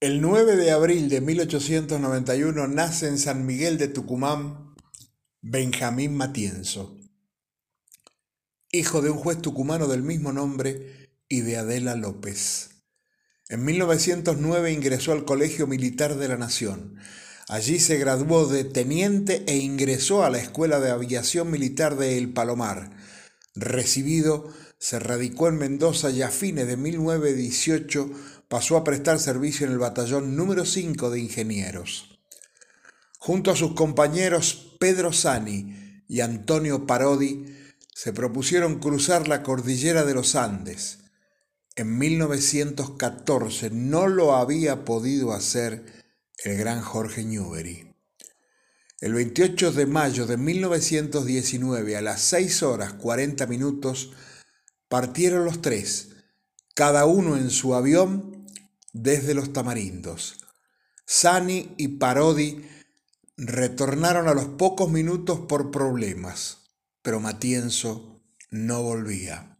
El 9 de abril de 1891 nace en San Miguel de Tucumán Benjamín Matienzo, hijo de un juez tucumano del mismo nombre y de Adela López. En 1909 ingresó al Colegio Militar de la Nación. Allí se graduó de teniente e ingresó a la Escuela de Aviación Militar de El Palomar. Recibido, se radicó en Mendoza y a fines de 1918 pasó a prestar servicio en el batallón número 5 de ingenieros. Junto a sus compañeros Pedro Sani y Antonio Parodi, se propusieron cruzar la cordillera de los Andes. En 1914 no lo había podido hacer el gran Jorge Newbery. El 28 de mayo de 1919 a las 6 horas 40 minutos partieron los tres, cada uno en su avión desde los tamarindos. Sani y Parodi retornaron a los pocos minutos por problemas, pero Matienzo no volvía.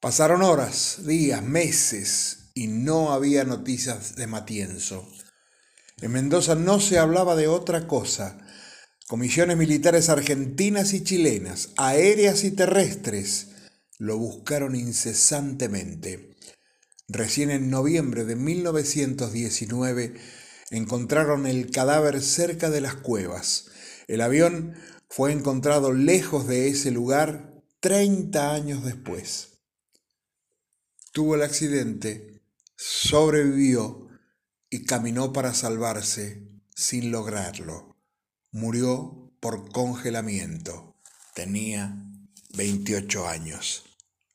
Pasaron horas, días, meses y no había noticias de Matienzo. En Mendoza no se hablaba de otra cosa. Comisiones militares argentinas y chilenas, aéreas y terrestres, lo buscaron incesantemente. Recién en noviembre de 1919 encontraron el cadáver cerca de las cuevas. El avión fue encontrado lejos de ese lugar 30 años después. Tuvo el accidente, sobrevivió y caminó para salvarse sin lograrlo. Murió por congelamiento. Tenía 28 años.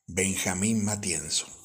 Benjamín Matienzo.